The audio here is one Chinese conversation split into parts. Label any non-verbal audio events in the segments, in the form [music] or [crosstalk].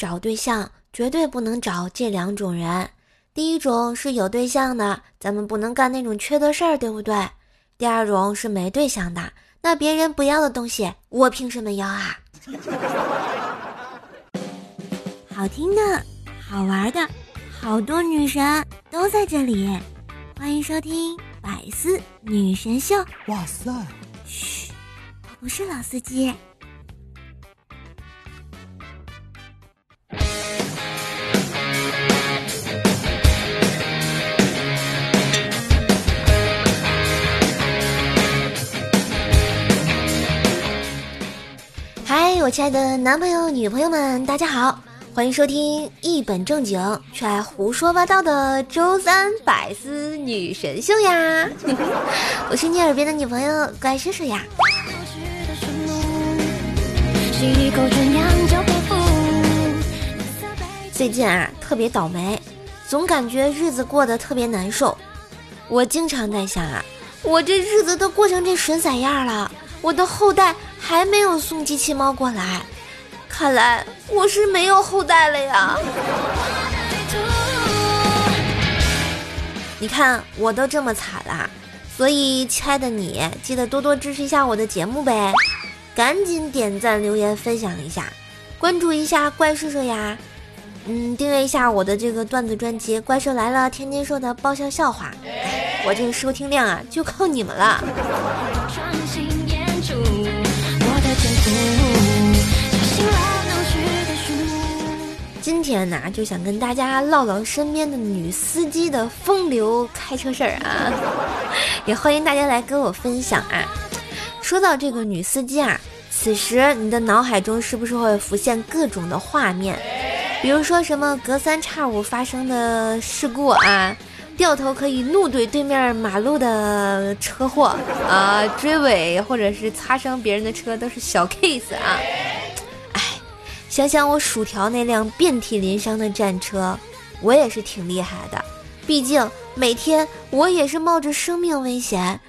找对象绝对不能找这两种人。第一种是有对象的，咱们不能干那种缺德事儿，对不对？第二种是没对象的，那别人不要的东西，我凭什么要啊？[laughs] 好听的，好玩的，好多女神都在这里，欢迎收听《百思女神秀》。哇塞！嘘，我不是老司机。我亲爱的男朋友、女朋友们，大家好，欢迎收听一本正经却爱胡说八道的周三百思女神秀呀！[laughs] 我是你耳边的女朋友乖叔叔呀。最近啊，特别倒霉，总感觉日子过得特别难受。我经常在想啊，我这日子都过成这损色样了，我的后代。还没有送机器猫过来，看来我是没有后代了呀。你看我都这么惨了，所以亲爱的你，记得多多支持一下我的节目呗，赶紧点赞、留言、分享一下，关注一下怪兽兽呀，嗯，订阅一下我的这个段子专辑《怪兽来了》，天天说的爆笑笑话，我这个收听量啊，就靠你们了。今天呢，就想跟大家唠唠身边的女司机的风流开车事儿啊，[laughs] 也欢迎大家来跟我分享啊。说到这个女司机啊，此时你的脑海中是不是会浮现各种的画面？比如说什么隔三差五发生的事故啊？掉头可以怒怼对面马路的车祸啊，追尾或者是擦伤别人的车都是小 case 啊！想想我薯条那辆遍体鳞伤的战车，我也是挺厉害的，毕竟每天我也是冒着生命危险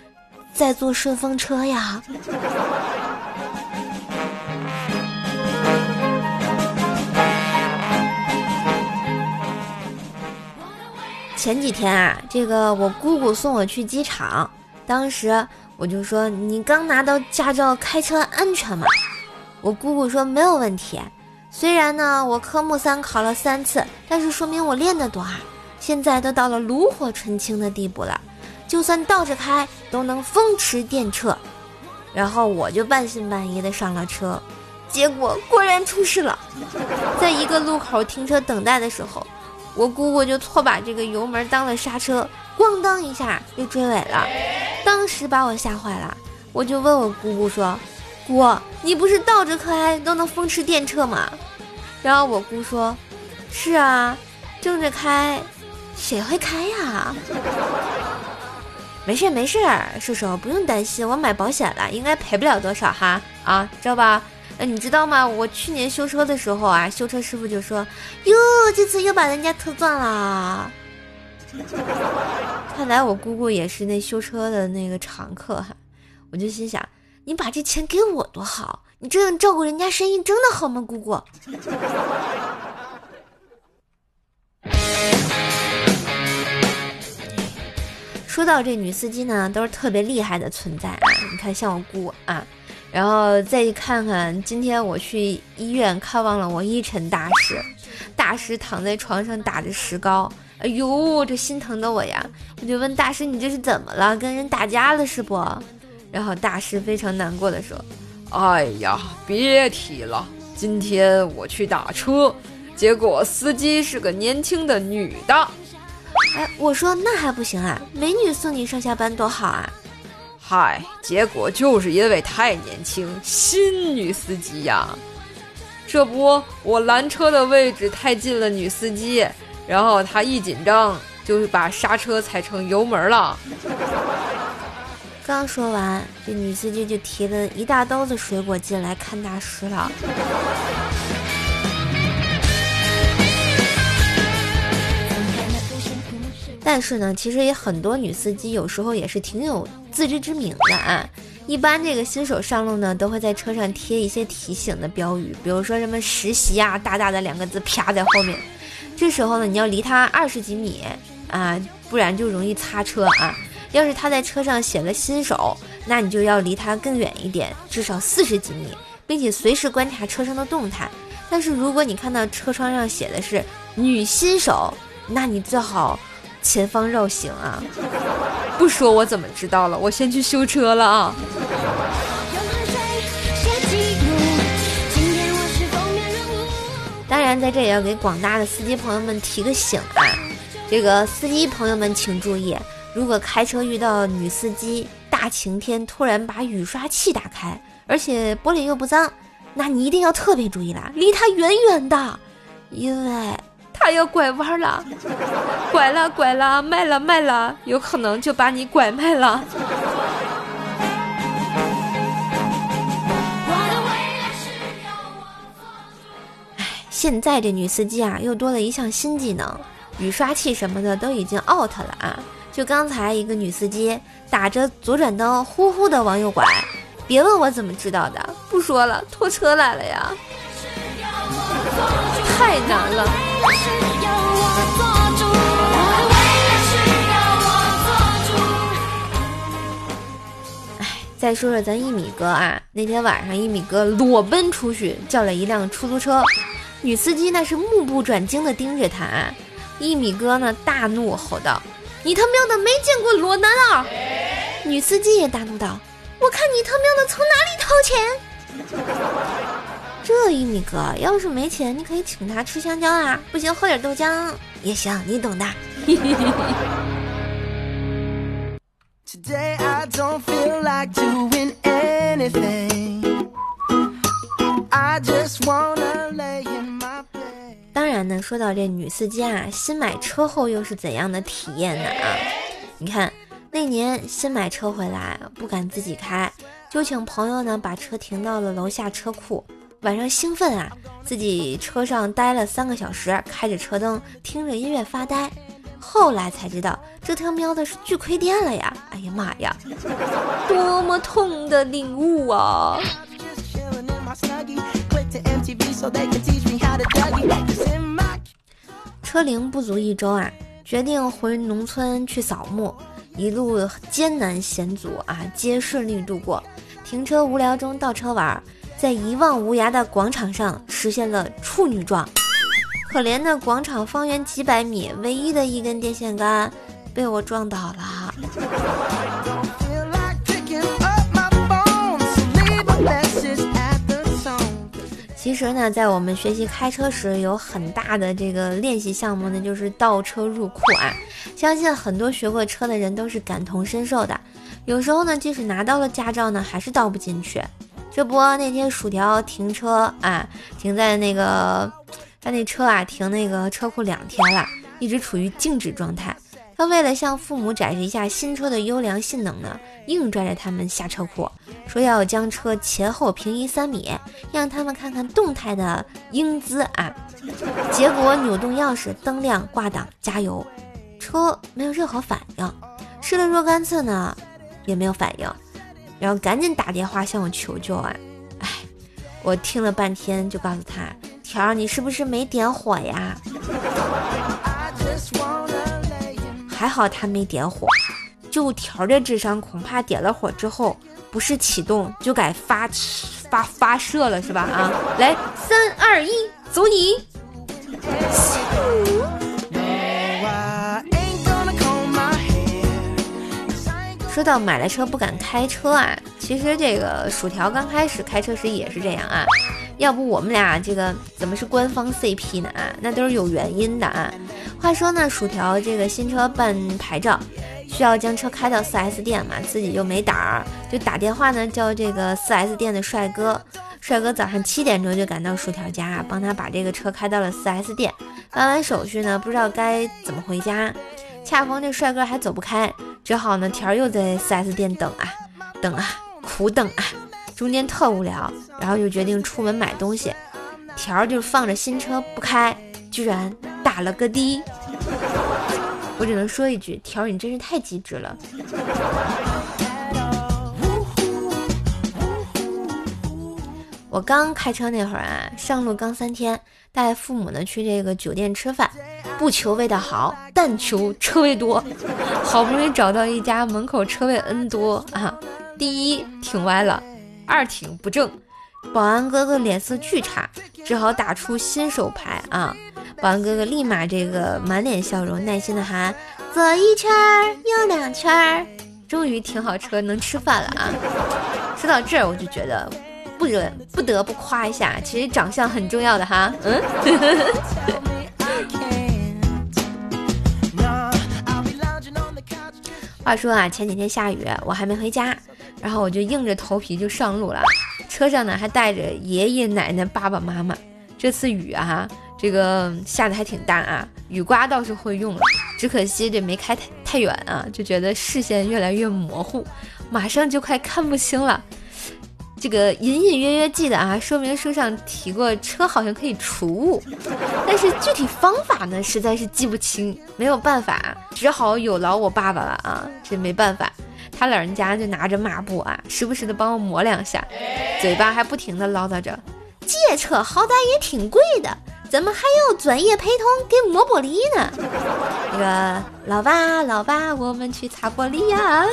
在坐顺风车呀。前几天啊，这个我姑姑送我去机场，当时我就说：“你刚拿到驾照，开车安全吗？”我姑姑说：“没有问题。虽然呢，我科目三考了三次，但是说明我练得多啊！现在都到了炉火纯青的地步了，就算倒着开都能风驰电掣。”然后我就半信半疑的上了车，结果果然出事了，在一个路口停车等待的时候。我姑姑就错把这个油门当了刹车，咣当一下就追尾了，当时把我吓坏了。我就问我姑姑说：“姑，你不是倒着开都能风驰电掣吗？”然后我姑说：“是啊，正着开，谁会开呀？” [laughs] 没事没事，叔叔不用担心，我买保险了，应该赔不了多少哈啊，知道吧？哎，你知道吗？我去年修车的时候啊，修车师傅就说：“哟，这次又把人家车撞了。[laughs] ”看来我姑姑也是那修车的那个常客哈。我就心想，你把这钱给我多好，你这样照顾人家生意真的好吗，姑姑？[laughs] 说到这女司机呢，都是特别厉害的存在啊。你看，像我姑啊。然后再看看，今天我去医院看望了我一晨大师，大师躺在床上打着石膏，哎呦，这心疼的我呀！我就问大师：“你这是怎么了？跟人打架了是不？”然后大师非常难过的说：“哎呀，别提了，今天我去打车，结果司机是个年轻的女的。”哎，我说那还不行啊，美女送你上下班多好啊！嗨，结果就是因为太年轻，新女司机呀。这不，我拦车的位置太近了，女司机，然后她一紧张，就把刹车踩成油门了。刚说完，这女司机就提了一大兜子水果进来看大师了。但是呢，其实也很多女司机有时候也是挺有自知之明的啊。一般这个新手上路呢，都会在车上贴一些提醒的标语，比如说什么实习啊，大大的两个字啪在后面。这时候呢，你要离他二十几米啊，不然就容易擦车啊。要是他在车上写了新手，那你就要离他更远一点，至少四十几米，并且随时观察车上的动态。但是如果你看到车窗上写的是女新手，那你最好前方绕行啊！[laughs] 不说我怎么知道了？我先去修车了啊！当然，在这也要给广大的司机朋友们提个醒啊！这个司机朋友们请注意。如果开车遇到女司机，大晴天突然把雨刷器打开，而且玻璃又不脏，那你一定要特别注意啦，离她远远的，因为她要拐弯了，[laughs] 拐了拐了，卖了卖了，有可能就把你拐卖了。哎，现在这女司机啊，又多了一项新技能，雨刷器什么的都已经 out 了啊。就刚才一个女司机打着左转灯呼呼的往右拐，别问我怎么知道的，不说了，拖车来了呀，太难了。哎，再说说咱一米哥啊，那天晚上一米哥裸奔出去叫了一辆出租车，女司机那是目不转睛的盯着他，啊一米哥呢大怒吼道。你他喵的没见过裸男啊！女司机也大怒道：“我看你他喵的从哪里掏钱？”这一米哥要是没钱，你可以请他吃香蕉啊，不行喝点豆浆也行，你懂的。[laughs] 然呢，说到这女司机啊，新买车后又是怎样的体验呢？啊，你看那年新买车回来，不敢自己开，就请朋友呢把车停到了楼下车库。晚上兴奋啊，自己车上待了三个小时，开着车灯，听着音乐发呆。后来才知道，这他喵的是巨亏电了呀！哎呀妈呀，多么痛的领悟啊！车龄不足一周啊，决定回农村去扫墓，一路艰难险阻啊，皆顺利度过。停车无聊中倒车玩，在一望无涯的广场上实现了处女撞。可怜的广场方圆几百米唯一的一根电线杆被我撞倒了。其实呢，在我们学习开车时，有很大的这个练习项目呢，就是倒车入库啊。相信很多学过车的人都是感同身受的。有时候呢，即使拿到了驾照呢，还是倒不进去。这不，那天薯条停车啊，停在那个他那车啊，停那个车库两天了，一直处于静止状态。他为了向父母展示一下新车的优良性能呢，硬拽着他们下车库，说要将车前后平移三米，让他们看看动态的英姿啊。结果扭动钥匙，灯亮，挂档，加油，车没有任何反应。试了若干次呢，也没有反应，然后赶紧打电话向我求救啊。哎，我听了半天，就告诉他，条儿，你是不是没点火呀？还好他没点火，就条的智商，恐怕点了火之后，不是启动就改发发发射了，是吧？啊，来，三二一，走你！说到买了车不敢开车啊，其实这个薯条刚开始开车时也是这样啊。要不我们俩这个怎么是官方 CP 呢？啊，那都是有原因的啊。话说呢，薯条这个新车办牌照，需要将车开到 4S 店嘛，自己又没胆儿，就打电话呢叫这个 4S 店的帅哥。帅哥早上七点钟就赶到薯条家，帮他把这个车开到了 4S 店，办完手续呢，不知道该怎么回家。恰逢这帅哥还走不开，只好呢条又在 4S 店等啊等啊苦等啊。中间特无聊，然后就决定出门买东西。条就放着新车不开，居然打了个的。我只能说一句，条儿你真是太机智了。我刚开车那会儿啊，上路刚三天，带父母呢去这个酒店吃饭，不求味道好，但求车位多。好不容易找到一家门口车位 N 多啊，第一挺歪了，二挺不正，保安哥哥脸色巨差，只好打出新手牌啊。保安哥哥立马这个满脸笑容，耐心的喊：左一圈儿，右两圈儿。终于停好车，能吃饭了啊！说到这儿，我就觉得。不得不得不夸一下，其实长相很重要的哈。嗯。话说啊，前几天下雨，我还没回家，然后我就硬着头皮就上路了。车上呢还带着爷爷奶奶、爸爸妈妈。这次雨啊，这个下的还挺大啊，雨刮倒是会用了，只可惜这没开太太远啊，就觉得视线越来越模糊，马上就快看不清了。这个隐隐约约记得啊，说明书上提过车好像可以除雾，但是具体方法呢，实在是记不清，没有办法，只好有劳我爸爸了啊，这没办法，他老人家就拿着抹布啊，时不时的帮我抹两下，嘴巴还不停的唠叨着，借车好歹也挺贵的。怎么还要专业陪同给抹玻璃呢？那个老爸，老爸，我们去擦玻璃呀！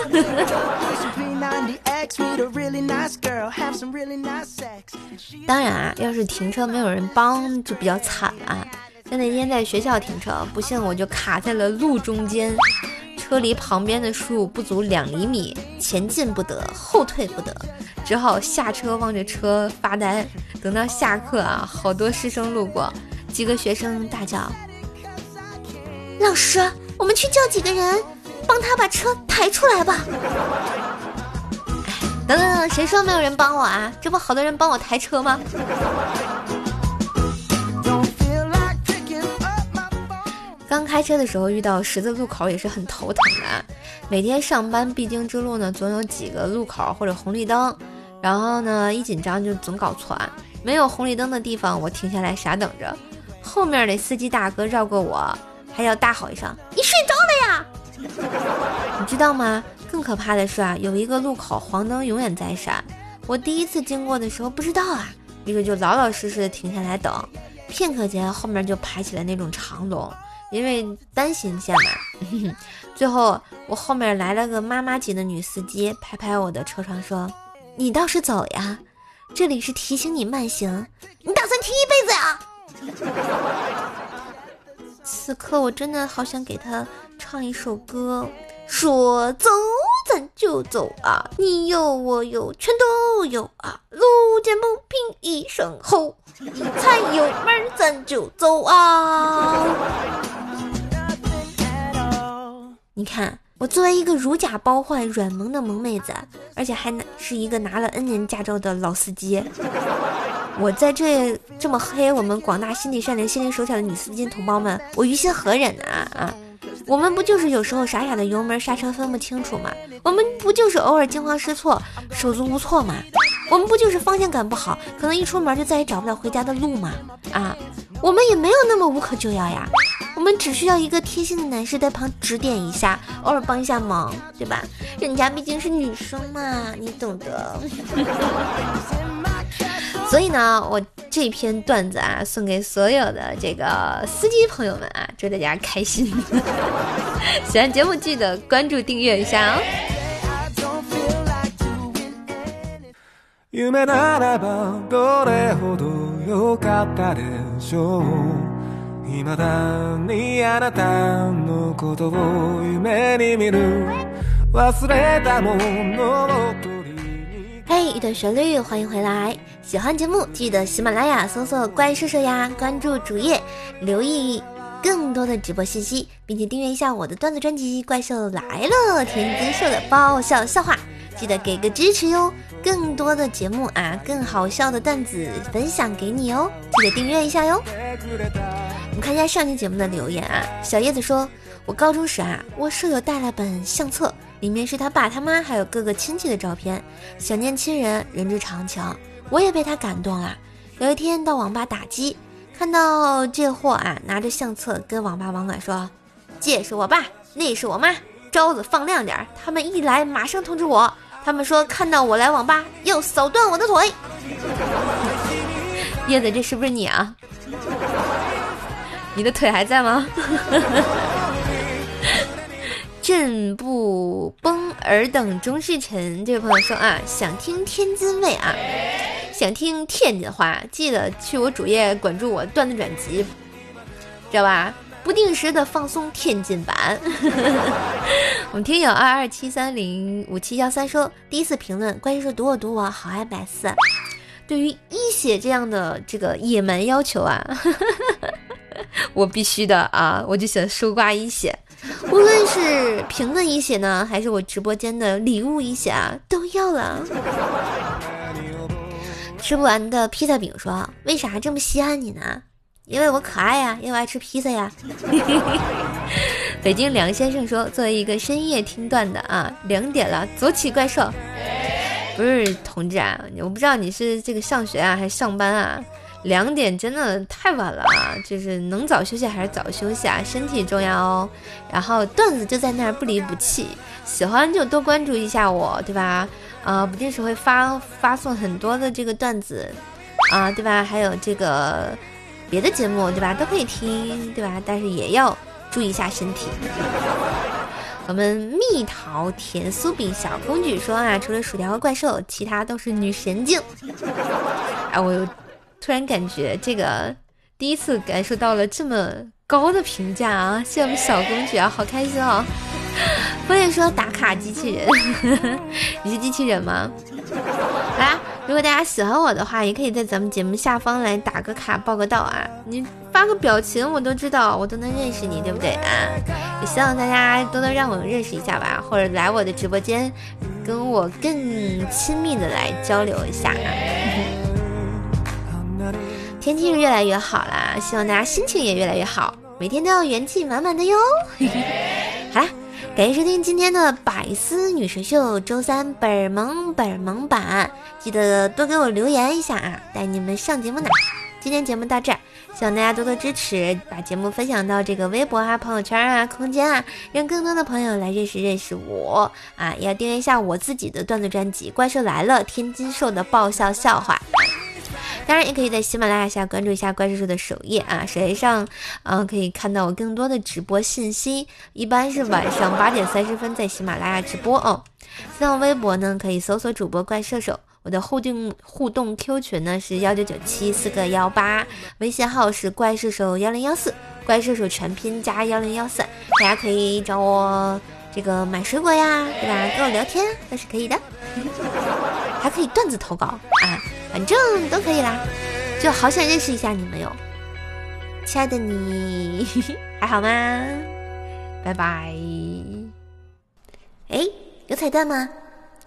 当然啊，要是停车没有人帮，就比较惨啊。像那天在学校停车，不幸我就卡在了路中间。车离旁边的树不足两厘米，前进不得，后退不得，只好下车望着车发呆。等到下课啊，好多师生路过，几个学生大叫：“老师，我们去叫几个人，帮他把车抬出来吧。[laughs] ”等等等，谁说没有人帮我啊？这不好多人帮我抬车吗？刚开车的时候遇到十字路口也是很头疼的。每天上班必经之路呢，总有几个路口或者红绿灯，然后呢一紧张就总搞错。没有红绿灯的地方，我停下来傻等着。后面的司机大哥绕过我，还要大吼一声：“你睡着了呀？” [laughs] 你知道吗？更可怕的是啊，有一个路口黄灯永远在闪。我第一次经过的时候不知道啊，于是就老老实实的停下来等。片刻间，后面就排起了那种长龙。因为单行线嘛，[laughs] 最后我后面来了个妈妈级的女司机，拍拍我的车窗说：“你倒是走呀，这里是提醒你慢行，你打算停一辈子呀？” [laughs] 此刻我真的好想给他唱一首歌，说走咱就走啊，你有我有全都有啊，路见不平一声吼，一踩油门咱就走啊。你看，我作为一个如假包换、软萌的萌妹子，而且还是一个拿了 N 年驾照的老司机，我在这这么黑我们广大心地善良、心灵手巧的女司机同胞们，我于心何忍呢？啊，我们不就是有时候傻傻的油门刹车分不清楚吗？我们不就是偶尔惊慌失措、手足无措吗？我们不就是方向感不好，可能一出门就再也找不了回家的路吗？啊，我们也没有那么无可救药呀。我们只需要一个贴心的男士在旁指点一下，偶尔帮一下忙，对吧？人家毕竟是女生嘛，你懂得。[laughs] 所以呢，我这篇段子啊，送给所有的这个司机朋友们啊，祝大家开心。[laughs] 喜欢节目记得关注订阅一下哦。嘿，一段旋律，欢迎回来！喜欢节目记得喜马拉雅搜索“怪兽兽”呀，关注主页，留意更多的直播信息，并且订阅一下我的段子专辑《怪兽来了》，田鸡秀的爆笑笑话，记得给个支持哟！更多的节目啊，更好笑的段子分享给你哦，记得订阅一下哟。我们看一下上期节目的留言啊，小叶子说：“我高中时啊，我舍友带了本相册，里面是他爸他妈还有各个亲戚的照片，想念亲人，人之常情。我也被他感动了。有一天到网吧打机，看到这货啊拿着相册跟网吧网管说：‘这是我爸，那是我妈，招子放亮点，他们一来马上通知我。他们说看到我来网吧要扫断我的腿。[laughs] 叶子，这是不是你啊？[laughs] 你的腿还在吗？[laughs] 朕不崩，尔等终是臣。这位朋友说啊，想听天津味啊，想听天津话，记得去我主页关注我段子专辑，知道吧？不定时的放松天津版。[laughs] 我们听友二二七三零五七幺三说，第一次评论，关键是读我读我好爱百思。对于一血这样的这个野蛮要求啊，[laughs] 我必须的啊，我就想收刮一血。无论是评论一血呢，还是我直播间的礼物一血啊，都要了。吃不完的披萨饼说：“为啥这么稀罕你呢？因为我可爱呀，因为我爱吃披萨呀。[laughs] ”北京梁先生说：“作为一个深夜听段的啊，两点了，走起怪兽。”不是同志啊，我不知道你是这个上学啊还是上班啊。两点真的太晚了啊！就是能早休息还是早休息啊，身体重要哦。然后段子就在那儿不离不弃，喜欢就多关注一下我，对吧？啊，不定时会发发送很多的这个段子啊，对吧？还有这个别的节目，对吧？都可以听，对吧？但是也要注意一下身体。[laughs] 我们蜜桃甜酥饼小公举说啊，除了薯条和怪兽，其他都是女神经。[laughs] 哎，我又。突然感觉这个第一次感受到了这么高的评价啊！谢我们小公举啊，好开心哦！[laughs] 我也说打卡机器人，你是机器人吗？如果大家喜欢我的话，也可以在咱们节目下方来打个卡报个到啊！你发个表情，我都知道，我都能认识你，对不对啊？也希望大家多多让我认识一下吧，或者来我的直播间，跟我更亲密的来交流一下。[laughs] 天气是越来越好啦，希望大家心情也越来越好，每天都要元气满满的哟。[laughs] 感谢收听今天的百思女神秀周三本萌本萌版，记得多给我留言一下啊，带你们上节目呢。今天节目到这儿，希望大家多多支持，把节目分享到这个微博啊、朋友圈啊、空间啊，让更多的朋友来认识认识我啊！也要订阅一下我自己的段子专辑《怪兽来了》，天津兽的爆笑笑话。当然，也可以在喜马拉雅下关注一下怪兽兽的首页啊，首页上，嗯，可以看到我更多的直播信息。一般是晚上八点三十分在喜马拉雅直播哦。新浪微博呢，可以搜索主播怪兽兽，我的互动互动 Q 群呢是幺九九七四个幺八，微信号是怪兽兽幺零幺四，怪兽兽全拼加幺零幺四，大家可以找我这个买水果呀，对吧？跟我聊天都是可以的，还可以段子投稿啊。反正都可以啦，就好想认识一下你们哟，亲爱的你 [laughs] 还好吗？拜拜。哎，有彩蛋吗？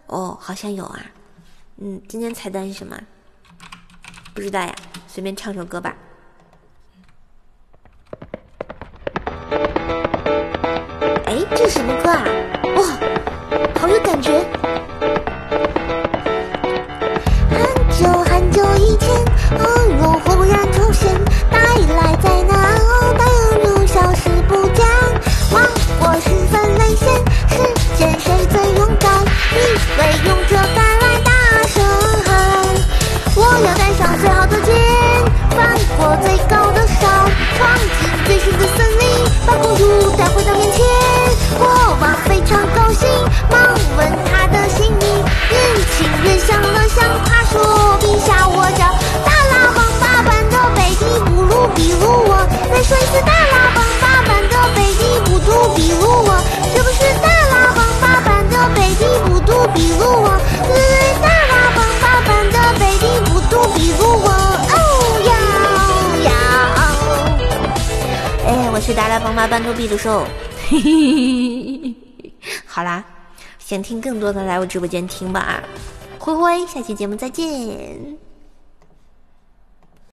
哦，好像有啊。嗯，今天彩蛋是什么？不知道呀，随便唱首歌吧。哎，这是什么歌啊？哇，好有感觉。敢？一位勇者赶来，大声喊：我要带上最好的剑，翻过最高的山，闯进最深的森林，把公主带回哎，我是大喇叭叭般比如兽。嘿嘿嘿嘿好啦，想听更多的来我直播间听吧啊。灰灰，下期节目再见。